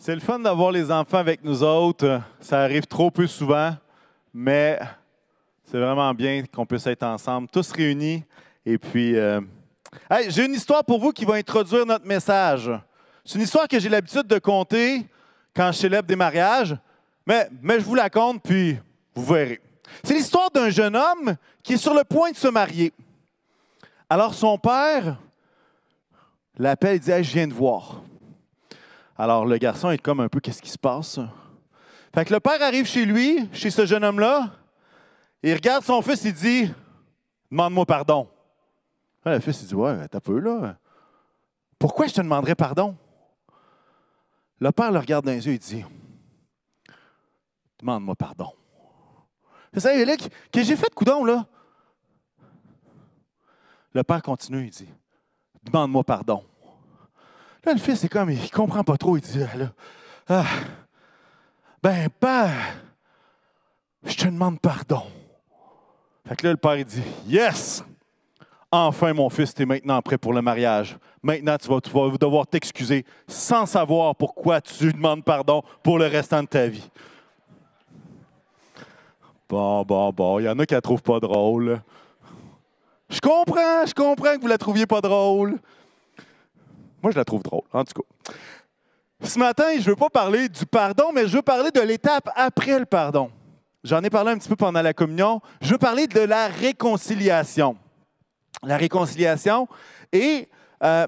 C'est le fun d'avoir les enfants avec nous autres. Ça arrive trop peu souvent, mais c'est vraiment bien qu'on puisse être ensemble, tous réunis. Et puis, euh, j'ai une histoire pour vous qui va introduire notre message. C'est une histoire que j'ai l'habitude de compter quand je célèbre des mariages, mais, je vous la compte, puis vous verrez. C'est l'histoire d'un jeune homme qui est sur le point de se marier. Alors son père l'appelle et dit Je viens de voir. Alors le garçon est comme un peu Qu'est-ce qui se passe? Fait que le père arrive chez lui, chez ce jeune homme-là, il regarde son fils et dit Demande-moi pardon. Le fils il dit Ouais, t'as peu là. Pourquoi je te demanderais pardon? Le père le regarde dans les yeux et dit Demande-moi pardon. C'est ça, là, que j'ai fait de coudon, là. Le père continue, il dit Demande-moi pardon. Là, le fils, c'est comme, il comprend pas trop. Il dit là, ah, Ben, père, je te demande pardon. Fait que là, le père, il dit Yes Enfin, mon fils, tu es maintenant prêt pour le mariage. Maintenant, tu vas, tu vas devoir t'excuser sans savoir pourquoi tu demandes pardon pour le restant de ta vie. Bon, bon, bon. Il y en a qui la trouvent pas drôle. Je comprends, je comprends que vous la trouviez pas drôle. Moi, je la trouve drôle, en tout cas. Ce matin, je ne veux pas parler du pardon, mais je veux parler de l'étape après le pardon. J'en ai parlé un petit peu pendant la communion. Je veux parler de la réconciliation. La réconciliation. Et euh,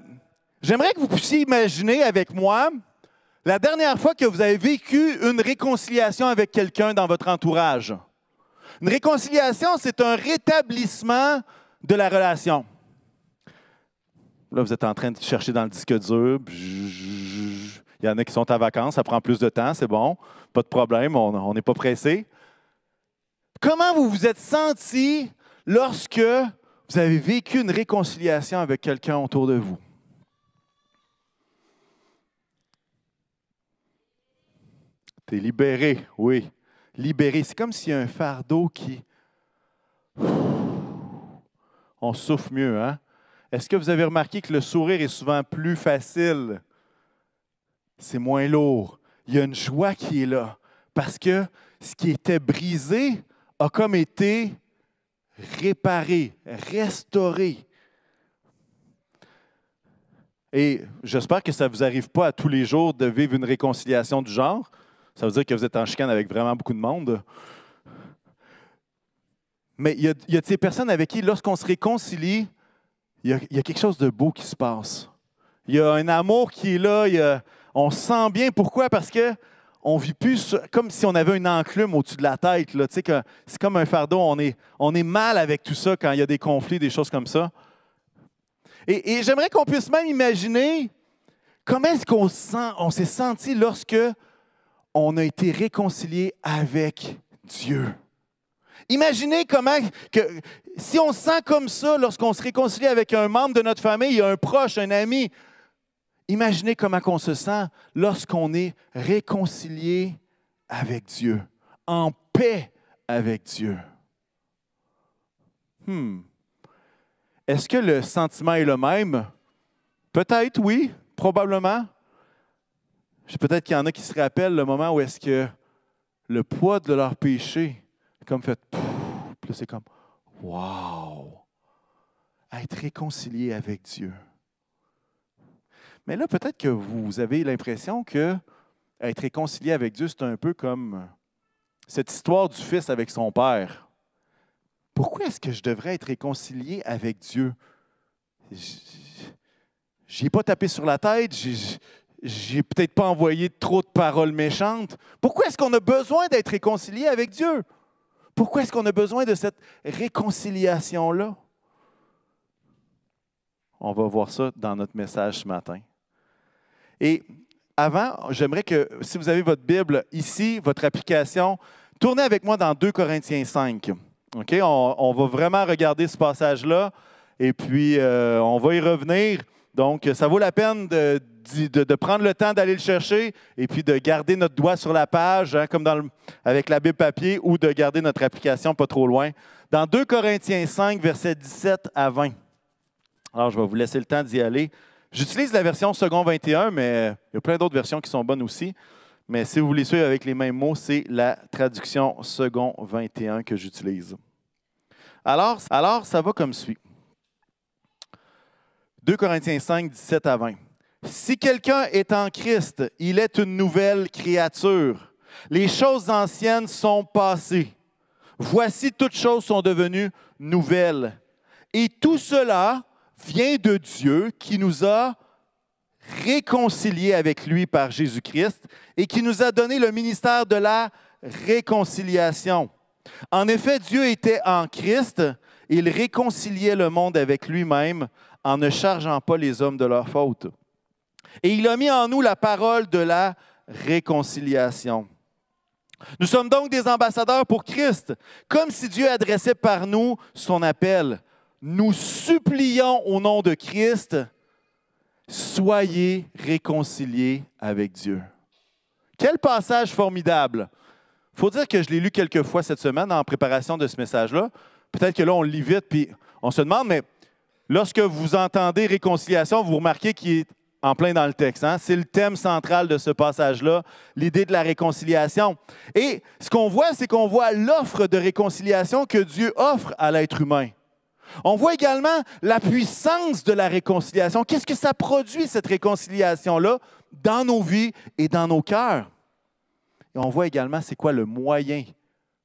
j'aimerais que vous puissiez imaginer avec moi la dernière fois que vous avez vécu une réconciliation avec quelqu'un dans votre entourage. Une réconciliation, c'est un rétablissement de la relation. Là, vous êtes en train de chercher dans le disque dur. Il y en a qui sont à vacances, ça prend plus de temps, c'est bon. Pas de problème, on n'est pas pressé. Comment vous vous êtes senti lorsque vous avez vécu une réconciliation avec quelqu'un autour de vous? Tu es libéré, oui. Libéré. C'est comme s'il y a un fardeau qui. On souffle mieux, hein? Est-ce que vous avez remarqué que le sourire est souvent plus facile? C'est moins lourd. Il y a une joie qui est là. Parce que ce qui était brisé a comme été réparé, restauré. Et j'espère que ça ne vous arrive pas à tous les jours de vivre une réconciliation du genre. Ça veut dire que vous êtes en chicane avec vraiment beaucoup de monde. Mais il y a, il y a ces personnes avec qui, lorsqu'on se réconcilie, il y, a, quelque chose de beau qui se passe. Il y a un amour qui est là. on se sent bien. Pourquoi? Parce que on vit plus comme si on avait une enclume au-dessus de la tête. c'est comme un fardeau. On est, on est mal avec tout ça quand il y a des conflits, des choses comme ça. Et, j'aimerais qu'on puisse même imaginer comment est-ce qu'on sent, on s'est senti lorsque on a été réconcilié avec Dieu. Imaginez comment que si on se sent comme ça lorsqu'on se réconcilie avec un membre de notre famille, un proche, un ami, imaginez comment on se sent lorsqu'on est réconcilié avec Dieu, en paix avec Dieu. Hmm. Est-ce que le sentiment est le même? Peut-être oui, probablement. Peut-être qu'il y en a qui se rappellent le moment où est-ce que le poids de leur péché comme fait, puis c'est comme, wow, être réconcilié avec Dieu. Mais là, peut-être que vous avez l'impression que être réconcilié avec Dieu, c'est un peu comme cette histoire du fils avec son père. Pourquoi est-ce que je devrais être réconcilié avec Dieu? J'ai pas tapé sur la tête, j'ai peut-être pas envoyé trop de paroles méchantes. Pourquoi est-ce qu'on a besoin d'être réconcilié avec Dieu? Pourquoi est-ce qu'on a besoin de cette réconciliation-là? On va voir ça dans notre message ce matin. Et avant, j'aimerais que, si vous avez votre Bible ici, votre application, tournez avec moi dans 2 Corinthiens 5. OK? On, va vraiment regarder ce passage-là et puis euh, on va y revenir. Donc, ça vaut la peine de, prendre le temps d'aller le chercher et puis de garder notre doigt sur la page, hein, comme avec la Bible papier, ou de garder notre application pas trop loin. Dans 2 Corinthiens 5, versets 17 à 20. Alors, je vais vous laisser le temps d'y aller. J'utilise la version second 21, mais il y a plein d'autres versions qui sont bonnes aussi. Mais si vous voulez suivre avec les mêmes mots, c'est la traduction second 21 que j'utilise. Alors, alors, ça va comme suit. 2 Corinthiens 5, 17 à 20. Si quelqu'un est en Christ, il est une nouvelle créature. Les choses anciennes sont passées. Voici toutes choses sont devenues nouvelles. Et tout cela vient de Dieu qui nous a réconciliés avec lui par Jésus-Christ et qui nous a donné le ministère de la réconciliation. En effet, Dieu était en Christ, il réconciliait le monde avec lui-même en ne chargeant pas les hommes de leurs fautes. Et il a mis en nous la parole de la réconciliation. Nous sommes donc des ambassadeurs pour Christ, comme si Dieu adressait par nous son appel. Nous supplions au nom de Christ, soyez réconciliés avec Dieu. Quel passage formidable. Il faut dire que je l'ai lu quelques fois cette semaine en préparation de ce message-là. Peut-être que là, on le lit vite, puis on se demande, mais lorsque vous entendez réconciliation, vous remarquez qu'il est en plein dans le texte. Hein? C'est le thème central de ce passage-là, l'idée de la réconciliation. Et ce qu'on voit, c'est qu'on voit l'offre de réconciliation que Dieu offre à l'être humain. On voit également la puissance de la réconciliation. Qu'est-ce que ça produit, cette réconciliation-là, dans nos vies et dans nos cœurs? Et on voit également c'est quoi le moyen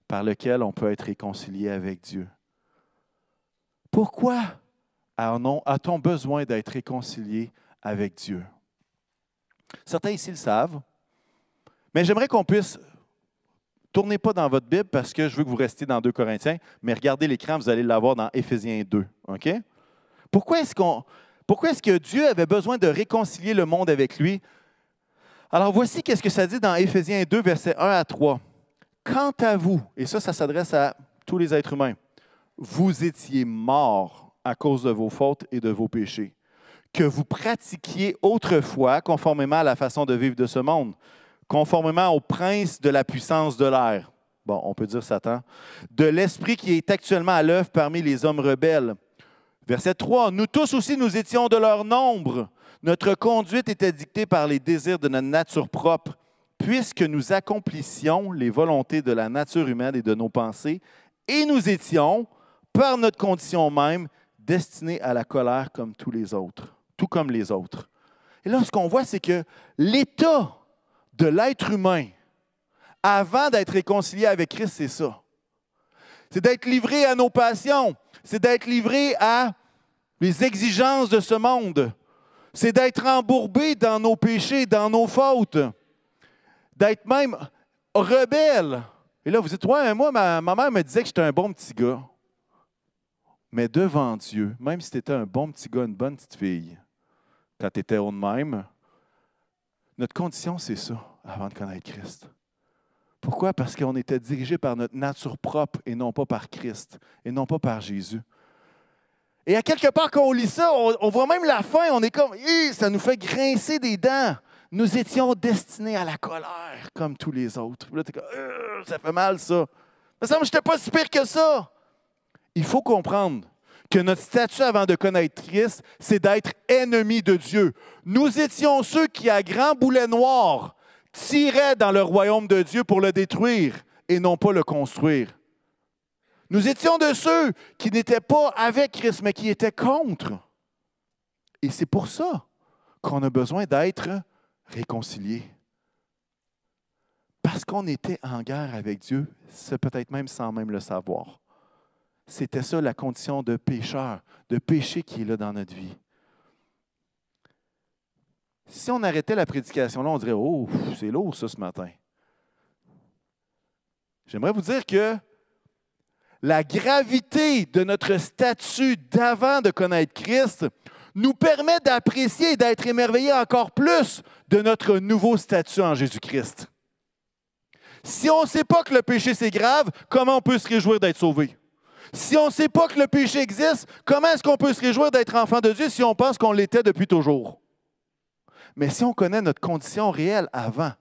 par lequel on peut être réconcilié avec Dieu. Pourquoi a-t-on besoin d'être réconcilié avec Dieu? Certains ici le savent, mais j'aimerais qu'on puisse tournez pas dans votre Bible parce que je veux que vous restiez dans 2 Corinthiens, mais regardez l'écran, vous allez l'avoir dans Éphésiens 2. OK? Pourquoi est-ce, qu'on, est-ce que Dieu avait besoin de réconcilier le monde avec lui? Alors voici qu'est-ce que ça dit dans Éphésiens 2, versets 1 à 3. Quant à vous, et ça, ça s'adresse à tous les êtres humains, vous étiez morts à cause de vos fautes et de vos péchés, que vous pratiquiez autrefois conformément à la façon de vivre de ce monde conformément au prince de la puissance de l'air. Bon, on peut dire Satan. De l'esprit qui est actuellement à l'œuvre parmi les hommes rebelles. Verset 3. Nous tous aussi, nous étions de leur nombre. Notre conduite était dictée par les désirs de notre nature propre, puisque nous accomplissions les volontés de la nature humaine et de nos pensées, et nous étions, par notre condition même, destinés à la colère comme tous les autres, tout comme les autres. Et là, ce qu'on voit, c'est que l'état de l'être humain avant d'être réconcilié avec Christ, c'est ça. C'est d'être livré à nos passions. C'est d'être livré à les exigences de ce monde. C'est d'être embourbé dans nos péchés, dans nos fautes. D'être même rebelle. Et là, vous dites, ouais, moi, ma, ma mère me disait que j'étais un bon petit gars. Mais devant Dieu, même si tu étais un bon petit gars, une bonne petite fille, quand tu étais au même, notre condition, c'est ça, avant de connaître Christ. Pourquoi? Parce qu'on était dirigé par notre nature propre et non pas par Christ, et non pas par Jésus. Et à quelque part, quand on lit ça, on, voit même la fin, on est comme, ça nous fait grincer des dents. Nous étions destinés à la colère, comme tous les autres. là, comme, ça fait mal, ça. Mais ça me j'étais pas si pire que ça. Il faut comprendre que notre statut avant de connaître Christ, c'est d'être ennemi de Dieu. Nous étions ceux qui, à grand boulet noir, tiraient dans le royaume de Dieu pour le détruire et non pas le construire. Nous étions de ceux qui n'étaient pas avec Christ, mais qui étaient contre. Et c'est pour ça qu'on a besoin d'être réconciliés. Parce qu'on était en guerre avec Dieu, c'est peut-être même sans même le savoir. C'était ça la condition de pécheur, de péché qui est là dans notre vie. Si on arrêtait la prédication là, on dirait Oh, c'est lourd ça ce matin. J'aimerais vous dire que la gravité de notre statut d'avant de connaître Christ nous permet d'apprécier et d'être émerveillés encore plus de notre nouveau statut en Jésus-Christ. Si on ne sait pas que le péché c'est grave, comment on peut se réjouir d'être sauvé? Si on ne sait pas que le péché existe, comment est-ce qu'on peut se réjouir d'être enfant de Dieu si on pense qu'on l'était depuis toujours? Mais si on connaît notre condition réelle avant,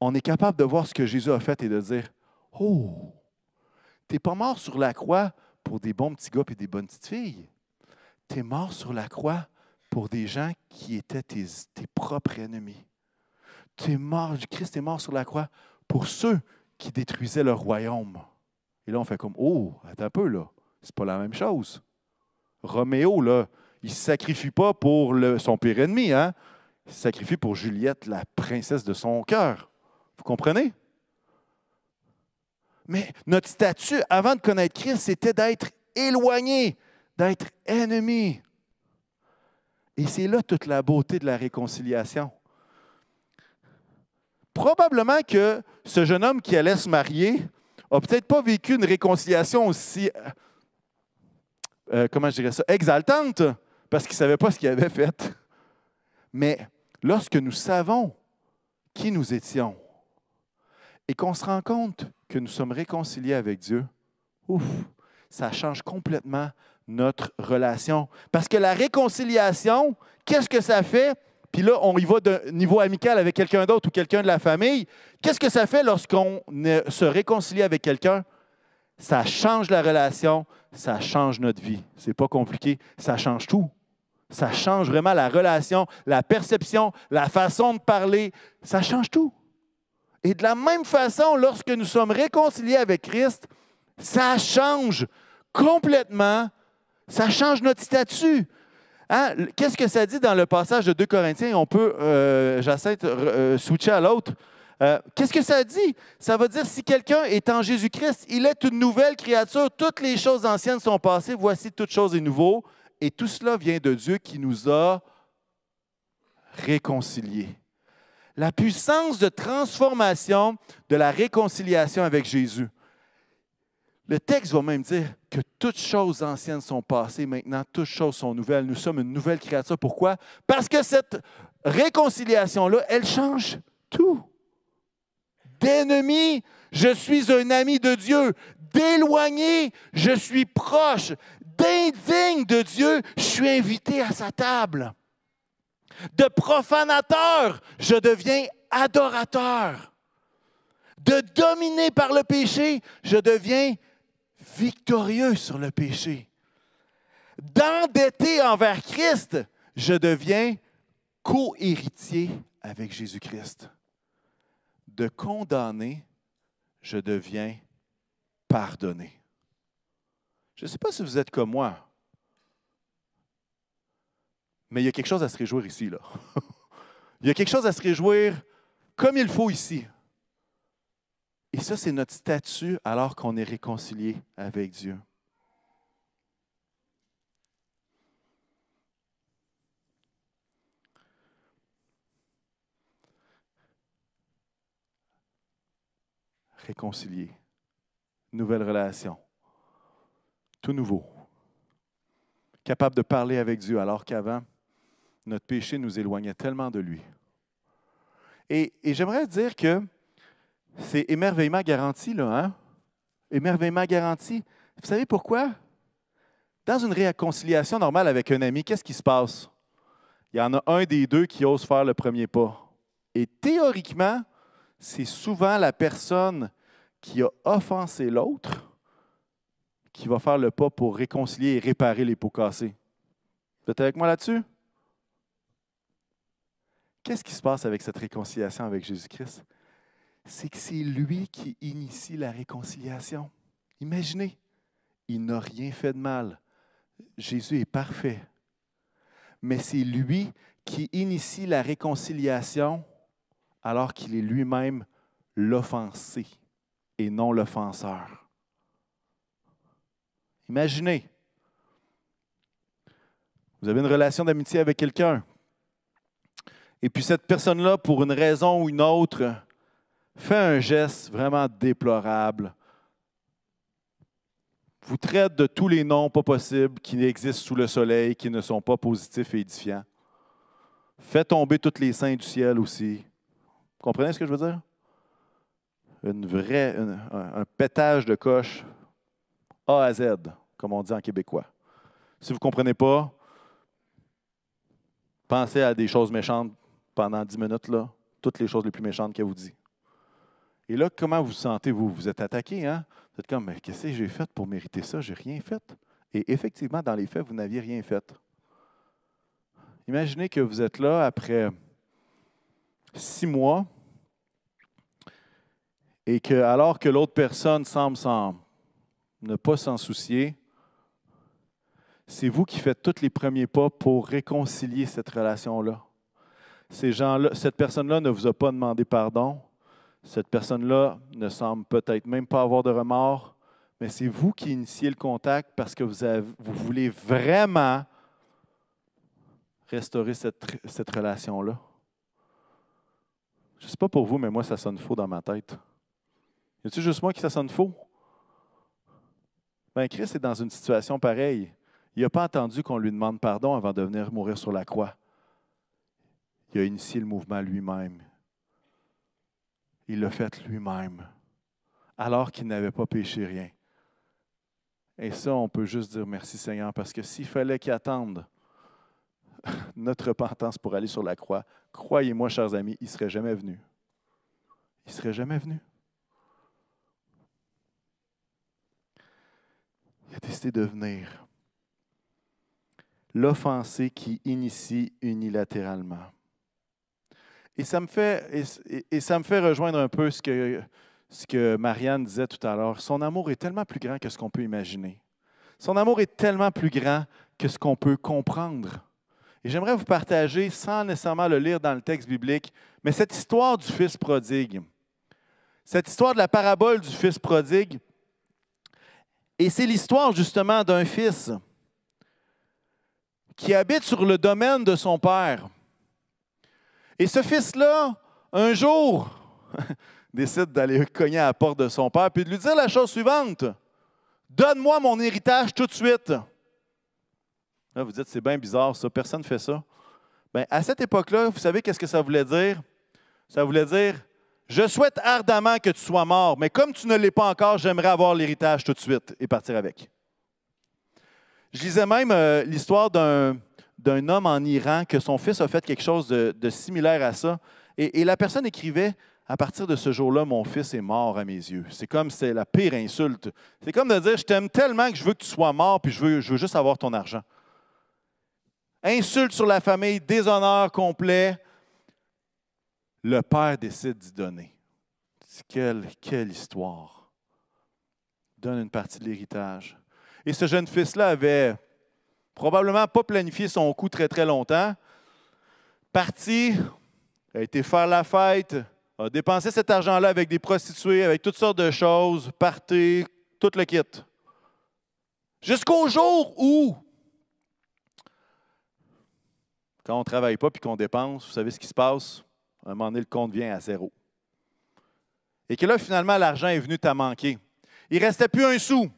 on est capable de voir ce que Jésus a fait et de dire Oh, tu n'es pas mort sur la croix pour des bons petits gars et des bonnes petites filles. Tu es mort sur la croix pour des gens qui étaient tes, tes propres ennemis. Tu es mort, Christ est mort sur la croix pour ceux qui détruisaient leur royaume. Et là, on fait comme Oh, attends un peu, là. C'est pas la même chose. Roméo, là, il ne se sacrifie pas pour son pire ennemi, hein? Il se sacrifie pour Juliette, la princesse de son cœur. Vous comprenez? Mais notre statut avant de connaître Christ, c'était d'être éloigné, d'être ennemi. Et c'est là toute la beauté de la réconciliation. Probablement que ce jeune homme qui allait se marier n'a peut-être pas vécu une réconciliation aussi, euh, euh, comment je dirais ça, exaltante, parce qu'il ne savait pas ce qu'il avait fait. Mais lorsque nous savons qui nous étions et qu'on se rend compte que nous sommes réconciliés avec Dieu, ouf, ça change complètement notre relation. Parce que la réconciliation, qu'est-ce que ça fait? Puis là, on y va d'un niveau amical avec quelqu'un d'autre ou quelqu'un de la famille. Qu'est-ce que ça fait lorsqu'on se réconcilie avec quelqu'un? Ça change la relation, ça change notre vie. C'est pas compliqué, ça change tout. Ça change vraiment la relation, la perception, la façon de parler. Ça change tout. Et de la même façon, lorsque nous sommes réconciliés avec Christ, ça change complètement, ça change notre statut. Hein? Qu'est-ce que ça dit dans le passage de 2 Corinthiens? On peut, euh, de euh, switcher à l'autre. Euh, qu'est-ce que ça dit? Ça veut dire si quelqu'un est en Jésus-Christ, il est une nouvelle créature. Toutes les choses anciennes sont passées. Voici toutes choses est nouveau. Et tout cela vient de Dieu qui nous a réconciliés. La puissance de transformation de la réconciliation avec Jésus. Le texte va même dire que toutes choses anciennes sont passées, maintenant toutes choses sont nouvelles. Nous sommes une nouvelle créature. Pourquoi? Parce que cette réconciliation-là, elle change tout. D'ennemi, je suis un ami de Dieu. D'éloigné, je suis proche. D'indigne de Dieu, je suis invité à sa table. De profanateur, je deviens adorateur. De dominé par le péché, je deviens victorieux sur le péché. D'endetter envers Christ, je deviens co-héritier avec Jésus-Christ. De condamner, je deviens pardonné. Je ne sais pas si vous êtes comme moi, mais il y a quelque chose à se réjouir ici. Là. il y a quelque chose à se réjouir comme il faut ici. Et ça, c'est notre statut alors qu'on est réconcilié avec Dieu. Réconcilié. Nouvelle relation. Tout nouveau. Capable de parler avec Dieu alors qu'avant, notre péché nous éloignait tellement de lui. Et, et j'aimerais dire que c'est émerveillement garanti, là, hein? Émerveillement garanti. Vous savez pourquoi? Dans une réconciliation normale avec un ami, qu'est-ce qui se passe? Il y en a un des deux qui ose faire le premier pas. Et théoriquement, c'est souvent la personne qui a offensé l'autre qui va faire le pas pour réconcilier et réparer les pots cassés. Vous êtes avec moi là-dessus? Qu'est-ce qui se passe avec cette réconciliation avec Jésus-Christ? C'est que c'est lui qui initie la réconciliation. Imaginez, il n'a rien fait de mal. Jésus est parfait. Mais c'est lui qui initie la réconciliation alors qu'il est lui-même l'offensé et non l'offenseur. Imaginez, vous avez une relation d'amitié avec quelqu'un, et puis cette personne-là, pour une raison ou une autre, fait un geste vraiment déplorable, vous traite de tous les noms pas possibles qui existent sous le soleil, qui ne sont pas positifs et édifiants. Fait tomber tous les saints du ciel aussi. Vous comprenez ce que je veux dire? Une vraie, un, pétage de coche A à Z, comme on dit en québécois. Si vous ne comprenez pas, pensez à des choses méchantes pendant dix minutes, toutes les choses les plus méchantes qu'elle vous dit. Et là, comment vous sentez, vous? Vous êtes attaqué, hein? Vous êtes comme, mais qu'est-ce que j'ai fait pour mériter ça? J'ai rien fait. Et effectivement, dans les faits, vous n'aviez rien fait. Imaginez que vous êtes là après six mois et que, alors que l'autre personne semble ne pas s'en soucier, c'est vous qui faites tous les premiers pas pour réconcilier cette relation-là. Ces gens-là, cette personne-là ne vous a pas demandé pardon. Cette personne-là ne semble peut-être même pas avoir de remords, mais c'est vous qui initiez le contact parce que vous, voulez vraiment restaurer cette, relation-là. Je ne sais pas pour vous, mais moi, ça sonne faux dans ma tête. Y a-t-il juste moi qui ça sonne faux? Ben, Christ est dans une situation pareille. Il n'a pas attendu qu'on lui demande pardon avant de venir mourir sur la croix. Il a initié le mouvement lui-même. Il l'a fait lui-même, alors qu'il n'avait pas péché rien. Et ça, on peut juste dire merci Seigneur, parce que s'il fallait qu'il attende notre repentance pour aller sur la croix, croyez-moi, chers amis, il ne serait jamais venu. Il ne serait jamais venu. Il a décidé de venir. L'offensé qui initie unilatéralement. Et ça me fait, et, ça me fait rejoindre un peu ce que, ce que Marianne disait tout à l'heure. Son amour est tellement plus grand que ce qu'on peut imaginer. Son amour est tellement plus grand que ce qu'on peut comprendre. Et j'aimerais vous partager, sans nécessairement le lire dans le texte biblique, mais cette histoire du Fils prodigue. Cette histoire de la parabole du Fils prodigue. Et c'est l'histoire justement d'un fils qui habite sur le domaine de son père. Et ce fils-là, un jour, décide d'aller cogner à la porte de son père puis de lui dire la chose suivante Donne-moi mon héritage tout de suite. Là, vous dites, c'est bien bizarre ça, personne ne fait ça. Bien, à cette époque-là, vous savez qu'est-ce que ça voulait dire? Ça voulait dire Je souhaite ardemment que tu sois mort, mais comme tu ne l'es pas encore, j'aimerais avoir l'héritage tout de suite et partir avec. Je lisais même euh, l'histoire d'un, d'un homme en Iran que son fils a fait quelque chose de, similaire à ça. Et, la personne écrivait à partir de ce jour-là, mon fils est mort à mes yeux. C'est comme c'est la pire insulte. C'est comme de dire Je t'aime tellement que je veux que tu sois mort, puis je veux, juste avoir ton argent. Insulte sur la famille, déshonneur complet. Le père décide d'y donner. Quelle, quelle histoire. Donne une partie de l'héritage. Et ce jeune fils-là avait probablement pas planifié son coup très très longtemps. Parti, a été faire la fête, a dépensé cet argent-là avec des prostituées, avec toutes sortes de choses, party, tout le kit. Jusqu'au jour où, quand on ne travaille pas et qu'on dépense, vous savez ce qui se passe? À un moment donné, le compte vient à zéro. Et que là, finalement, l'argent est venu à manquer. Il ne restait plus un sou.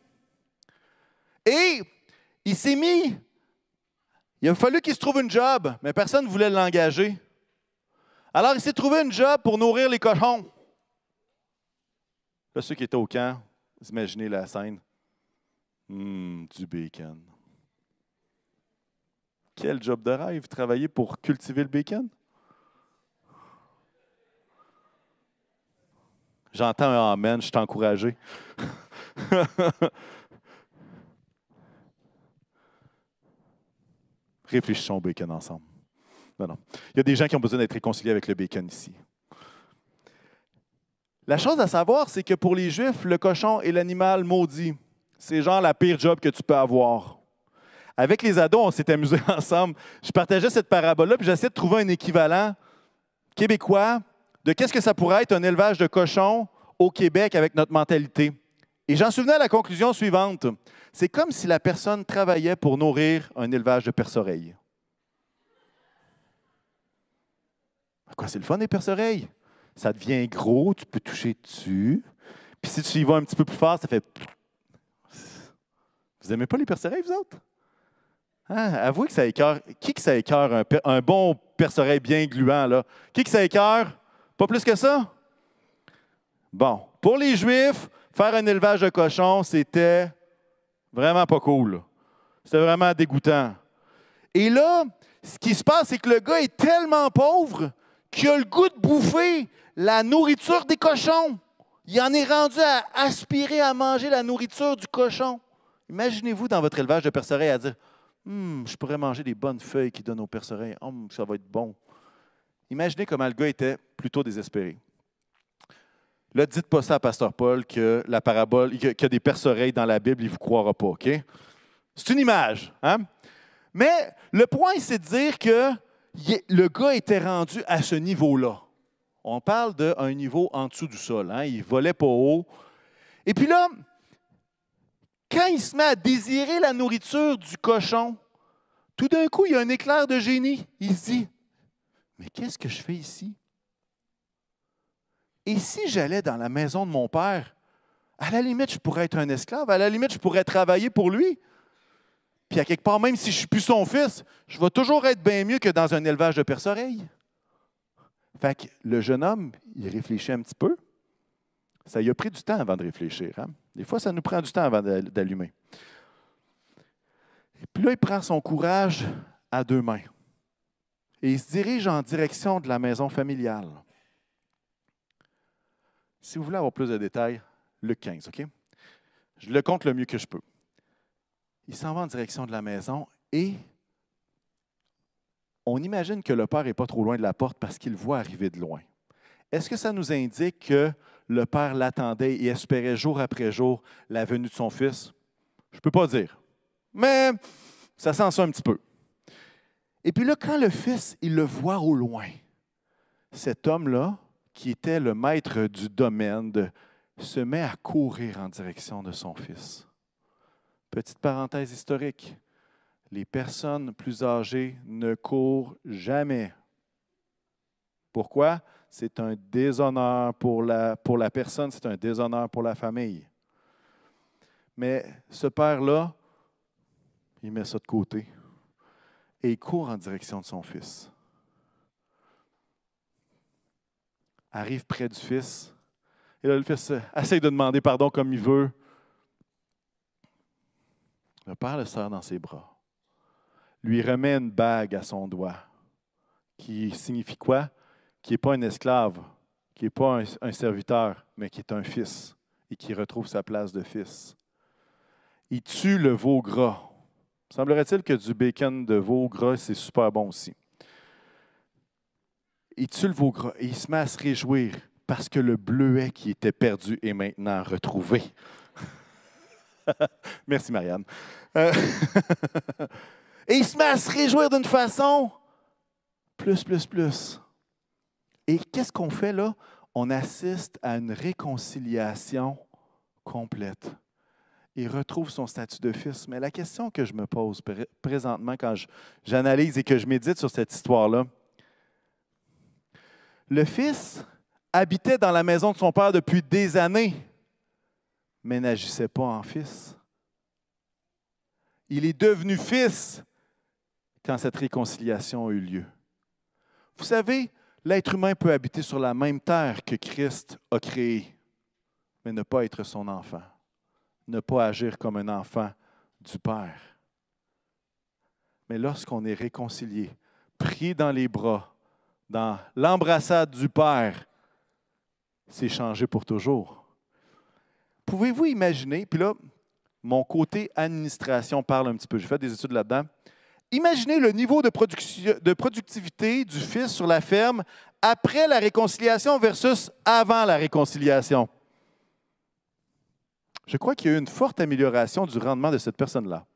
Et il s'est mis il a fallu qu'il se trouve une job, mais personne ne voulait l'engager. Alors, il s'est trouvé une job pour nourrir les cochons. Là, ceux qui étaient au camp, imaginez la scène. Hum, du bacon. Quel job de rêve, travailler pour cultiver le bacon? J'entends un Amen, je suis encouragé. Réfléchissons au bacon ensemble. Non. Il y a des gens qui ont besoin d'être réconciliés avec le bacon ici. La chose à savoir, c'est que pour les Juifs, le cochon est l'animal maudit. C'est genre la pire job que tu peux avoir. Avec les ados, on s'est amusés ensemble. Je partageais cette parabole-là, puis j'essayais de trouver un équivalent québécois de qu'est-ce que ça pourrait être un élevage de cochons au Québec avec notre mentalité. Et j'en venu à la conclusion suivante. C'est comme si la personne travaillait pour nourrir un élevage de perce-oreilles. Quoi, c'est le fun des perce-oreilles? Ça devient gros, tu peux toucher dessus. Puis si tu y vas un petit peu plus fort, ça fait. Vous n'aimez pas les perce-oreilles, vous autres? Hein? Avouez que ça écœure. Qui que ça écœure un, bon perce-oreille bien gluant, là? Qui que ça écœure? Pas plus que ça? Bon. Pour les Juifs, faire un élevage de cochons, c'était Vraiment pas cool. C'était vraiment dégoûtant. Et là, ce qui se passe, c'est que le gars est tellement pauvre qu'il a le goût de bouffer la nourriture des cochons. Il en est rendu à aspirer à manger la nourriture du cochon. Imaginez-vous dans votre élevage de percerais à dire Hum, je pourrais manger des bonnes feuilles qui donnent aux perce-oreilles. Hum, ça va être bon. Imaginez comment le gars était plutôt désespéré. Là, dites pas ça à Pasteur Paul que la parabole, qu'il y a des perce-oreilles dans la Bible, il ne vous croira pas, OK? C'est une image. Hein? Mais le point, c'est de dire que le gars était rendu à ce niveau-là. On parle d'un niveau en dessous du sol. Hein? Il volait pas haut. Et puis là, quand il se met à désirer la nourriture du cochon, tout d'un coup, il y a un éclair de génie. Il se dit, mais qu'est-ce que je fais ici? Et si j'allais dans la maison de mon père, à la limite, je pourrais être un esclave, à la limite, je pourrais travailler pour lui. Puis à quelque part, même si je ne suis plus son fils, je vais toujours être bien mieux que dans un élevage de perce-oreilles. Fait que le jeune homme, il réfléchit un petit peu. Ça lui a pris du temps avant de réfléchir. Hein? Des fois, ça nous prend du temps avant d'allumer. Et puis là, il prend son courage à deux mains. Et il se dirige en direction de la maison familiale. Si vous voulez avoir plus de détails, le 15, OK? Je le compte le mieux que je peux. Il s'en va en direction de la maison et on imagine que le père n'est pas trop loin de la porte parce qu'il voit arriver de loin. Est-ce que ça nous indique que le père l'attendait et espérait jour après jour la venue de son fils? Je ne peux pas dire. Mais ça sent ça un petit peu. Et puis là, quand le fils, il le voit au loin, cet homme-là, qui était le maître du domaine, se met à courir en direction de son fils. Petite parenthèse historique, les personnes plus âgées ne courent jamais. Pourquoi? C'est un déshonneur pour la, personne, c'est un déshonneur pour la famille. Mais ce père-là, il met ça de côté et il court en direction de son fils. Arrive près du fils. Et là, le fils essaye de demander pardon comme il veut. Le père le serre dans ses bras, lui remet une bague à son doigt, qui signifie quoi? Qui n'est pas un esclave, qui n'est pas un, un, serviteur, mais qui est un fils et qui retrouve sa place de fils. Il tue le veau gras. Semblerait-il que du bacon de veau gras, c'est super bon aussi. Il tue le et il se met à se réjouir parce que le bleuet qui était perdu est maintenant retrouvé. Merci, Marianne. Euh, et il se met à se réjouir d'une façon plus, plus, plus. Et qu'est-ce qu'on fait là? On assiste à une réconciliation complète. Il retrouve son statut de fils. Mais la question que je me pose présentement quand j'analyse et que je médite sur cette histoire-là, le fils habitait dans la maison de son père depuis des années mais n'agissait pas en fils. Il est devenu fils quand cette réconciliation a eu lieu. Vous savez, l'être humain peut habiter sur la même terre que Christ a créée, mais ne pas être son enfant, ne pas agir comme un enfant du Père. Mais lorsqu'on est réconcilié, pris dans les bras, dans l'embrassade du Père, c'est changé pour toujours. Pouvez-vous imaginer, puis là, mon côté administration parle un petit peu, j'ai fait des études là-dedans. Imaginez le niveau de, de productivité du fils sur la ferme après la réconciliation versus avant la réconciliation. Je crois qu'il y a eu une forte amélioration du rendement de cette personne-là.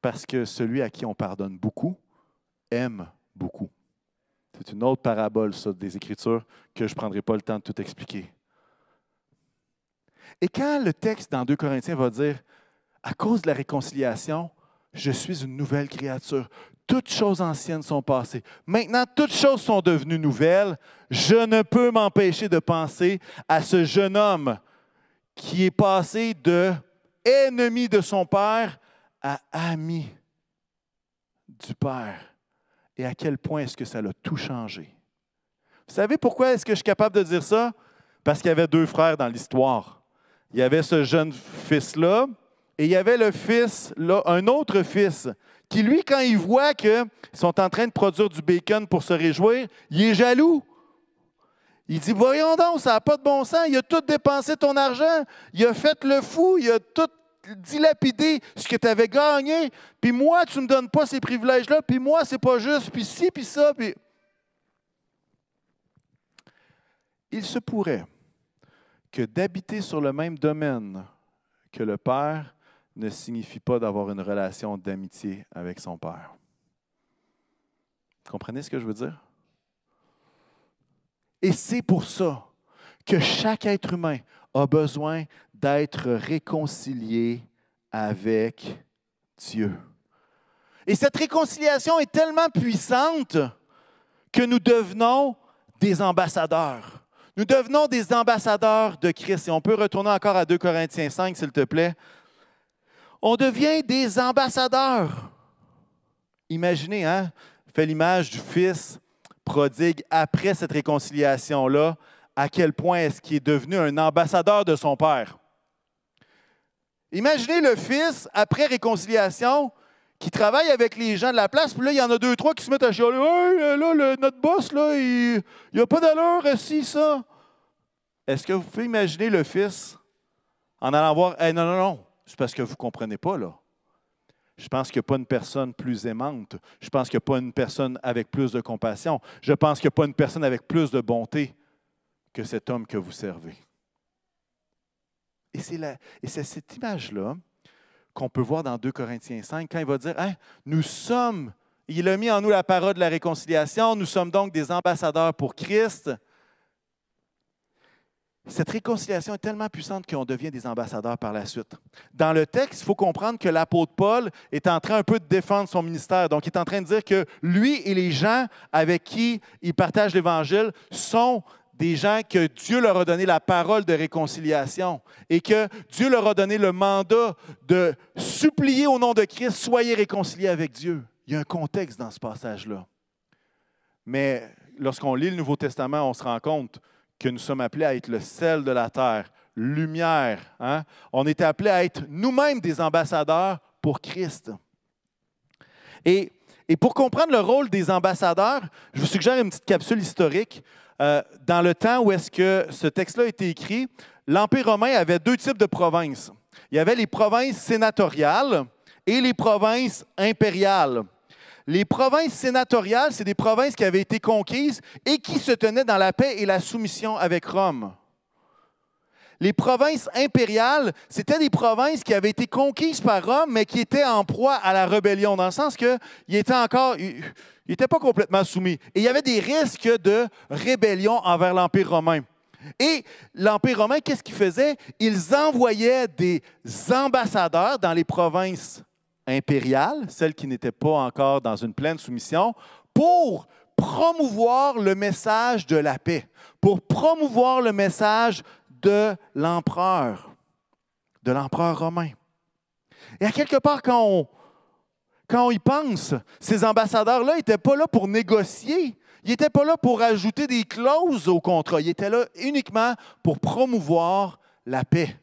Parce que celui à qui on pardonne beaucoup aime beaucoup. C'est une autre parabole, ça, des Écritures, que je ne prendrai pas le temps de tout expliquer. Et quand le texte dans 2 Corinthiens va dire, à cause de la réconciliation, je suis une nouvelle créature. Toutes choses anciennes sont passées. Maintenant, toutes choses sont devenues nouvelles. Je ne peux m'empêcher de penser à ce jeune homme qui est passé de ennemi de son père à ami du père et à quel point est-ce que ça l'a tout changé. Vous savez pourquoi est-ce que je suis capable de dire ça? Parce qu'il y avait deux frères dans l'histoire. Il y avait ce jeune fils-là et il y avait le fils, là, un autre fils, qui lui, quand il voit qu'ils sont en train de produire du bacon pour se réjouir, il est jaloux. Il dit, voyons donc, ça n'a pas de bon sens, il a tout dépensé ton argent, il a fait le fou, il a tout dilapider ce que tu avais gagné, puis moi, tu ne me donnes pas ces privilèges-là, puis moi, c'est pas juste, puis ci, puis ça, puis... Il se pourrait que d'habiter sur le même domaine que le Père ne signifie pas d'avoir une relation d'amitié avec son Père. Comprenez ce que je veux dire? Et c'est pour ça que chaque être humain a besoin d'être réconcilié avec Dieu. Et cette réconciliation est tellement puissante que nous devenons des ambassadeurs. Nous devenons des ambassadeurs de Christ. Et on peut retourner encore à 2 Corinthiens 5, s'il te plaît. On devient des ambassadeurs. Imaginez, hein? Fait l'image du Fils prodigue après cette réconciliation-là, à quel point est-ce qu'il est devenu un ambassadeur de son Père. Imaginez le Fils, après réconciliation, qui travaille avec les gens de la place, puis là, il y en a deux, trois qui se mettent à chialer. Hey, là, notre boss, là, il n'y a pas d'allure, si, ça. Est-ce que vous pouvez imaginer le Fils en allant voir, hey, non, non, non, c'est parce que vous ne comprenez pas, là. Je pense qu'il n'y a pas une personne plus aimante. Je pense qu'il n'y a pas une personne avec plus de compassion. Je pense qu'il n'y a pas une personne avec plus de bonté que cet homme que vous servez. Et c'est cette image-là qu'on peut voir dans 2 Corinthiens 5, quand il va dire, hein, nous sommes, il a mis en nous la parole de la réconciliation, nous sommes donc des ambassadeurs pour Christ. Cette réconciliation est tellement puissante qu'on devient des ambassadeurs par la suite. Dans le texte, il faut comprendre que l'apôtre Paul est en train un peu de défendre son ministère. Donc, il est en train de dire que lui et les gens avec qui il partage l'Évangile sont des gens que Dieu leur a donné la parole de réconciliation et que Dieu leur a donné le mandat de supplier au nom de Christ, soyez réconciliés avec Dieu. Il y a un contexte dans ce passage-là. Mais lorsqu'on lit le Nouveau Testament, on se rend compte que nous sommes appelés à être le sel de la terre, lumière. Hein? On est appelés à être nous-mêmes des ambassadeurs pour Christ. Et, et, pour comprendre le rôle des ambassadeurs, je vous suggère une petite capsule historique. Euh, dans le temps où est-ce que ce texte-là a été écrit, l'Empire romain avait deux types de provinces. Il y avait les provinces sénatoriales et les provinces impériales. Les provinces sénatoriales, c'est des provinces qui avaient été conquises et qui se tenaient dans la paix et la soumission avec Rome. Les provinces impériales, c'était des provinces qui avaient été conquises par Rome, mais qui étaient en proie à la rébellion, dans le sens qu'ils étaient encore, ils n'étaient pas complètement soumis. Et il y avait des risques de rébellion envers l'Empire romain. Et l'Empire romain, qu'est-ce qu'il faisait? Ils envoyaient des ambassadeurs dans les provinces impériale, celle qui n'était pas encore dans une pleine soumission, pour promouvoir le message de la paix, pour promouvoir le message de l'empereur, de l'empereur romain. Et à quelque part, quand on, quand on y pense, ces ambassadeurs-là n'étaient pas là pour négocier, ils n'étaient pas là pour ajouter des clauses au contrat, ils étaient là uniquement pour promouvoir la paix.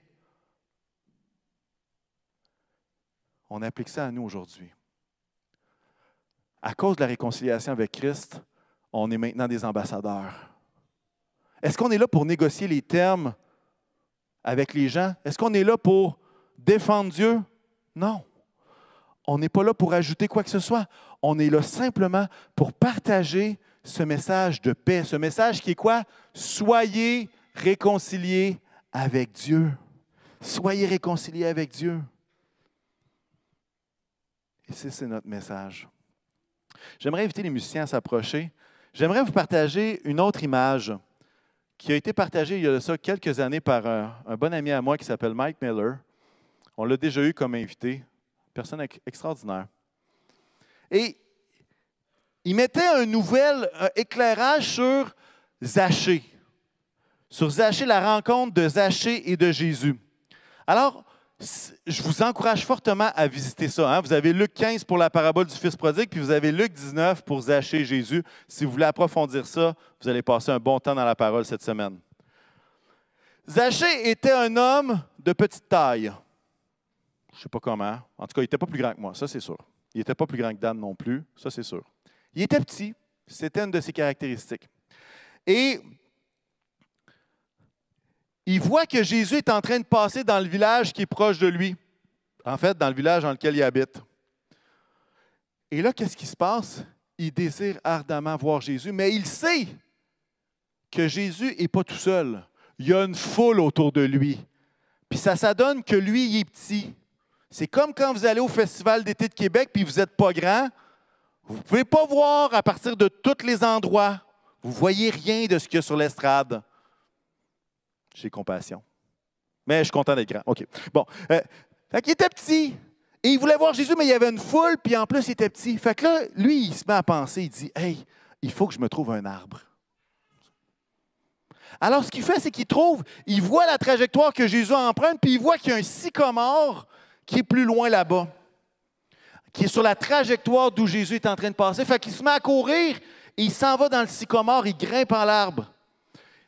on applique ça à nous aujourd'hui. À cause de la réconciliation avec Christ, on est maintenant des ambassadeurs. Est-ce qu'on est là pour négocier les termes avec les gens? Est-ce qu'on est là pour défendre Dieu? Non. On n'est pas là pour ajouter quoi que ce soit. On est là simplement pour partager ce message de paix, ce message qui est quoi? Soyez réconciliés avec Dieu. Soyez réconciliés avec Dieu. Ici, c'est notre message. J'aimerais inviter les musiciens à s'approcher. J'aimerais vous partager une autre image qui a été partagée il y a ça quelques années par un, bon ami à moi qui s'appelle Mike Miller. On l'a déjà eu comme invité. Personne extraordinaire. Et il mettait un nouvel éclairage sur Zachée. Sur Zachée, la rencontre de Zachée et de Jésus. Alors, je vous encourage fortement à visiter ça. Hein. Vous avez Luc 15 pour la parabole du Fils prodigue, puis vous avez Luc 19 pour Zachée et Jésus. Si vous voulez approfondir ça, vous allez passer un bon temps dans la parole cette semaine. Zachée était un homme de petite taille. Je ne sais pas comment. En tout cas, il n'était pas plus grand que moi, ça c'est sûr. Il n'était pas plus grand que Dan non plus, ça c'est sûr. Il était petit, c'était une de ses caractéristiques. Et il voit que Jésus est en train de passer dans le village qui est proche de lui. En fait, dans le village dans lequel il habite. Et là, qu'est-ce qui se passe? Il désire ardemment voir Jésus, mais il sait que Jésus n'est pas tout seul. Il y a une foule autour de lui. Puis ça s'adonne que lui, il est petit. C'est comme quand vous allez au Festival d'été de Québec puis vous n'êtes pas grand. Vous ne pouvez pas voir à partir de tous les endroits. Vous ne voyez rien de ce qu'il y a sur l'estrade. J'ai compassion. Mais je suis content d'être grand. OK. Bon. Euh, fait qu'il était petit. Et il voulait voir Jésus, mais il y avait une foule, puis en plus, il était petit. Fait que là, lui, il se met à penser, il dit Hey, il faut que je me trouve un arbre. Alors, ce qu'il fait, c'est qu'il trouve, il voit la trajectoire que Jésus emprunte, puis il voit qu'il y a un sycomore qui est plus loin là-bas, qui est sur la trajectoire d'où Jésus est en train de passer. Fait qu'il se met à courir, et il s'en va dans le sycomore, il grimpe en l'arbre.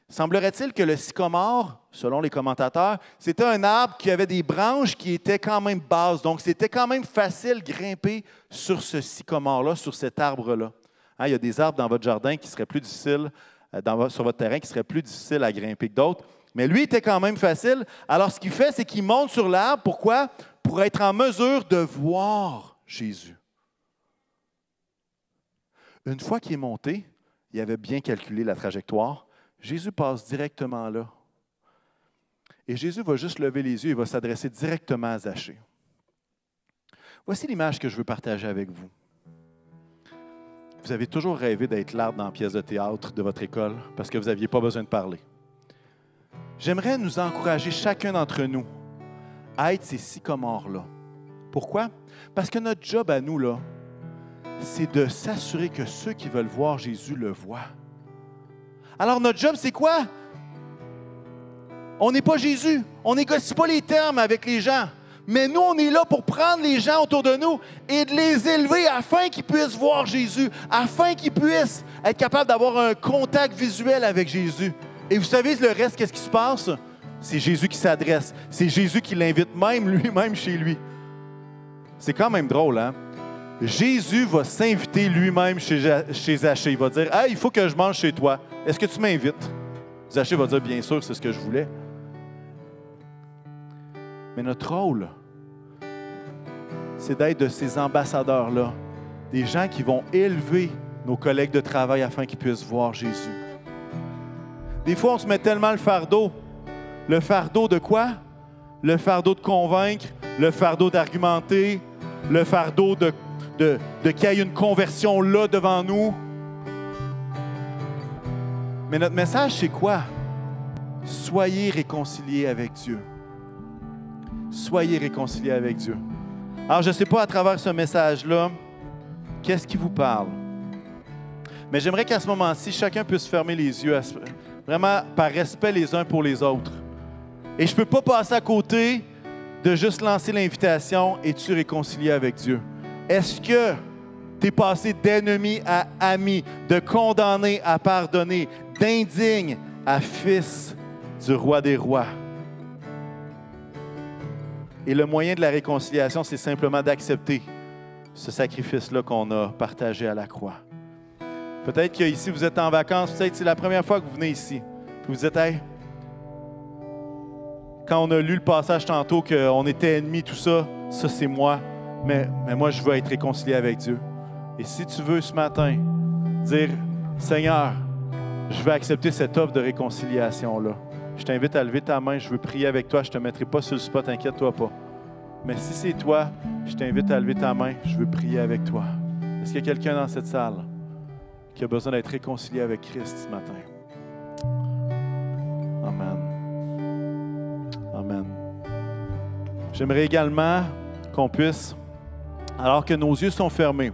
Semblerait-il que le sycomore, selon les commentateurs, c'était un arbre qui avait des branches qui étaient quand même basses. Donc, c'était quand même facile grimper sur ce sycomore-là, sur cet arbre-là. Hein, il y a des arbres dans votre jardin qui seraient plus difficiles, euh, sur votre terrain, qui seraient plus difficiles à grimper que d'autres. Mais lui était quand même facile. Alors, ce qu'il fait, c'est qu'il monte sur l'arbre. Pourquoi? Pour être en mesure de voir Jésus. Une fois qu'il est monté, il avait bien calculé la trajectoire. Jésus passe directement là. Et Jésus va juste lever les yeux et va s'adresser directement à Zachée. Voici l'image que je veux partager avec vous. Vous avez toujours rêvé d'être l'arbre dans la pièce de théâtre de votre école parce que vous n'aviez pas besoin de parler. J'aimerais nous encourager chacun d'entre nous être ces sycomores-là. Pourquoi? Parce que notre job à nous, là, c'est de s'assurer que ceux qui veulent voir Jésus le voient. Alors notre job, c'est quoi? On n'est pas Jésus. On négocie pas les termes avec les gens. Mais nous, on est là pour prendre les gens autour de nous et de les élever afin qu'ils puissent voir Jésus, afin qu'ils puissent être capables d'avoir un contact visuel avec Jésus. Et vous savez, le reste, qu'est-ce qui se passe? C'est Jésus qui s'adresse. C'est Jésus qui l'invite même lui-même chez lui. C'est quand même drôle, hein? Jésus va s'inviter lui-même chez, chez. Il va dire Ah, il faut que je mange chez toi. Est-ce que tu m'invites Zachée va dire Bien sûr, c'est ce que je voulais. Mais notre rôle, c'est d'être de ces ambassadeurs-là, des gens qui vont élever nos collègues de travail afin qu'ils puissent voir Jésus. Des fois, on se met tellement le fardeau. Le fardeau de quoi? Le fardeau de convaincre, le fardeau d'argumenter, le fardeau de qu'il y ait une conversion là devant nous. Mais notre message, c'est quoi? Soyez réconciliés avec Dieu. Soyez réconciliés avec Dieu. Alors, je ne sais pas à travers ce message-là, qu'est-ce qui vous parle. Mais j'aimerais qu'à ce moment-ci, chacun puisse fermer les yeux, vraiment par respect les uns pour les autres. Et je ne peux pas passer à côté de juste lancer l'invitation et tu réconcilier avec Dieu. Est-ce que tu es passé d'ennemi à ami, de condamné à pardonner, d'indigne à fils du roi des rois? Et le moyen de la réconciliation, c'est simplement d'accepter ce sacrifice-là qu'on a partagé à la croix. Peut-être qu'ici, vous êtes en vacances, peut-être c'est la première fois que vous venez ici. Puis vous êtes, hey, quand on a lu le passage tantôt qu'on était ennemis, tout ça, ça c'est moi mais, moi, je veux être réconcilié avec Dieu. Et si tu veux ce matin dire, Seigneur, je veux accepter cette offre de réconciliation-là, je t'invite à lever ta main, je veux prier avec toi, je ne te mettrai pas sur le spot, inquiète-toi pas. Mais si c'est toi, je t'invite à lever ta main, je veux prier avec toi. Est-ce qu'il y a quelqu'un dans cette salle qui a besoin d'être réconcilié avec Christ ce matin? Amen. Amen. J'aimerais également qu'on puisse alors que nos yeux sont fermés.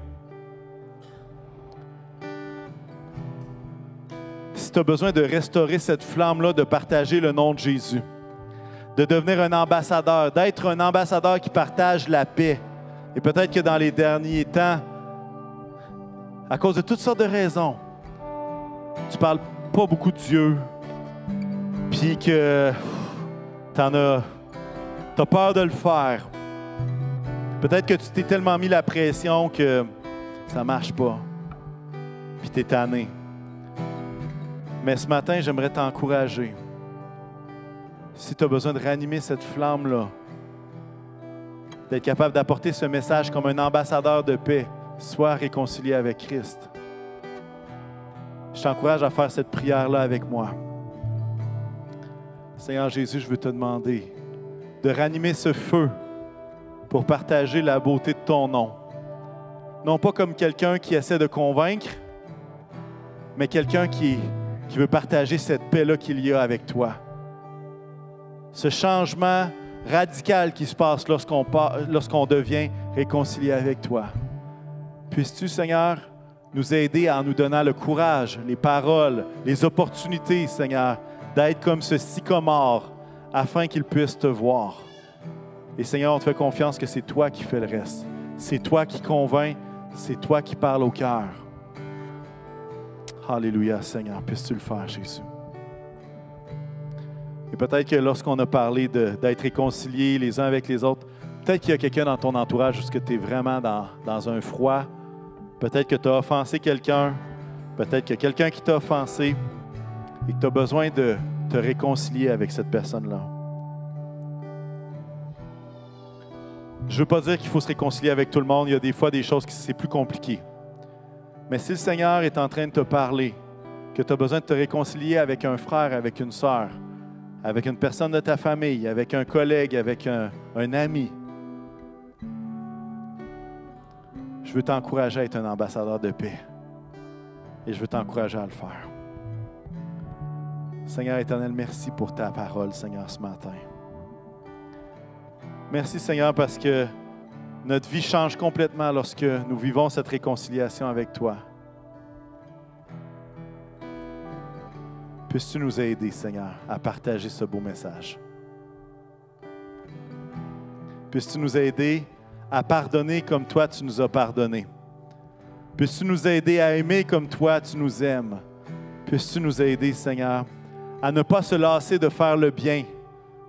Si tu as besoin de restaurer cette flamme-là, de partager le nom de Jésus, de devenir un ambassadeur, d'être un ambassadeur qui partage la paix. Et peut-être que dans les derniers temps, à cause de toutes sortes de raisons, tu parles pas beaucoup de Dieu, puis que tu as, as peur de le faire. Peut-être que tu t'es tellement mis la pression que ça marche pas. Puis tu es tanné. Mais ce matin, j'aimerais t'encourager. Si tu as besoin de ranimer cette flamme-là, d'être capable d'apporter ce message comme un ambassadeur de paix. Sois réconcilié avec Christ. Je t'encourage à faire cette prière-là avec moi. Seigneur Jésus, je veux te demander de ranimer ce feu pour partager la beauté de ton nom. Non pas comme quelqu'un qui essaie de convaincre, mais quelqu'un qui, veut partager cette paix-là qu'il y a avec toi. Ce changement radical qui se passe lorsqu'on lorsqu'on devient réconcilié avec toi. Puisses-tu, Seigneur, nous aider en nous donnant le courage, les paroles, les opportunités, Seigneur, d'être comme ce sycomore afin qu'il puisse te voir. Et Seigneur, on te fait confiance que c'est toi qui fais le reste. C'est toi qui convainc, c'est toi qui parles au cœur. Alléluia, Seigneur, puisses-tu le faire, Jésus. Et peut-être que lorsqu'on a parlé d'être réconciliés les uns avec les autres, peut-être qu'il y a quelqu'un dans ton entourage où tu es vraiment dans, dans un froid. Peut-être que tu as offensé quelqu'un. Peut-être qu'il y a quelqu'un qui t'a offensé et que tu as besoin de te réconcilier avec cette personne-là. Je ne veux pas dire qu'il faut se réconcilier avec tout le monde. Il y a des fois des choses qui c'est plus compliqué. Mais si le Seigneur est en train de te parler, que tu as besoin de te réconcilier avec un frère, avec une sœur, avec une personne de ta famille, avec un collègue, avec un, un ami, je veux t'encourager à être un ambassadeur de paix. Et je veux t'encourager à le faire. Seigneur éternel, merci pour ta parole, Seigneur, ce matin. Merci, Seigneur, parce que notre vie change complètement lorsque nous vivons cette réconciliation avec toi. Puisses-tu nous aider, Seigneur, à partager ce beau message? Puisses-tu nous aider à pardonner comme toi tu nous as pardonné? Puisses-tu nous aider à aimer comme toi tu nous aimes? Puisses-tu nous aider, Seigneur, à ne pas se lasser de faire le bien,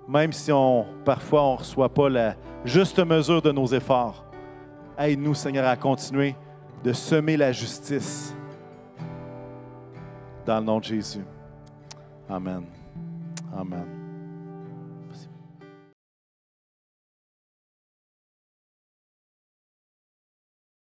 même si parfois on ne reçoit pas la juste mesure de nos efforts. Aide-nous, Seigneur, à continuer de semer la justice dans le nom de Jésus. Amen. Amen.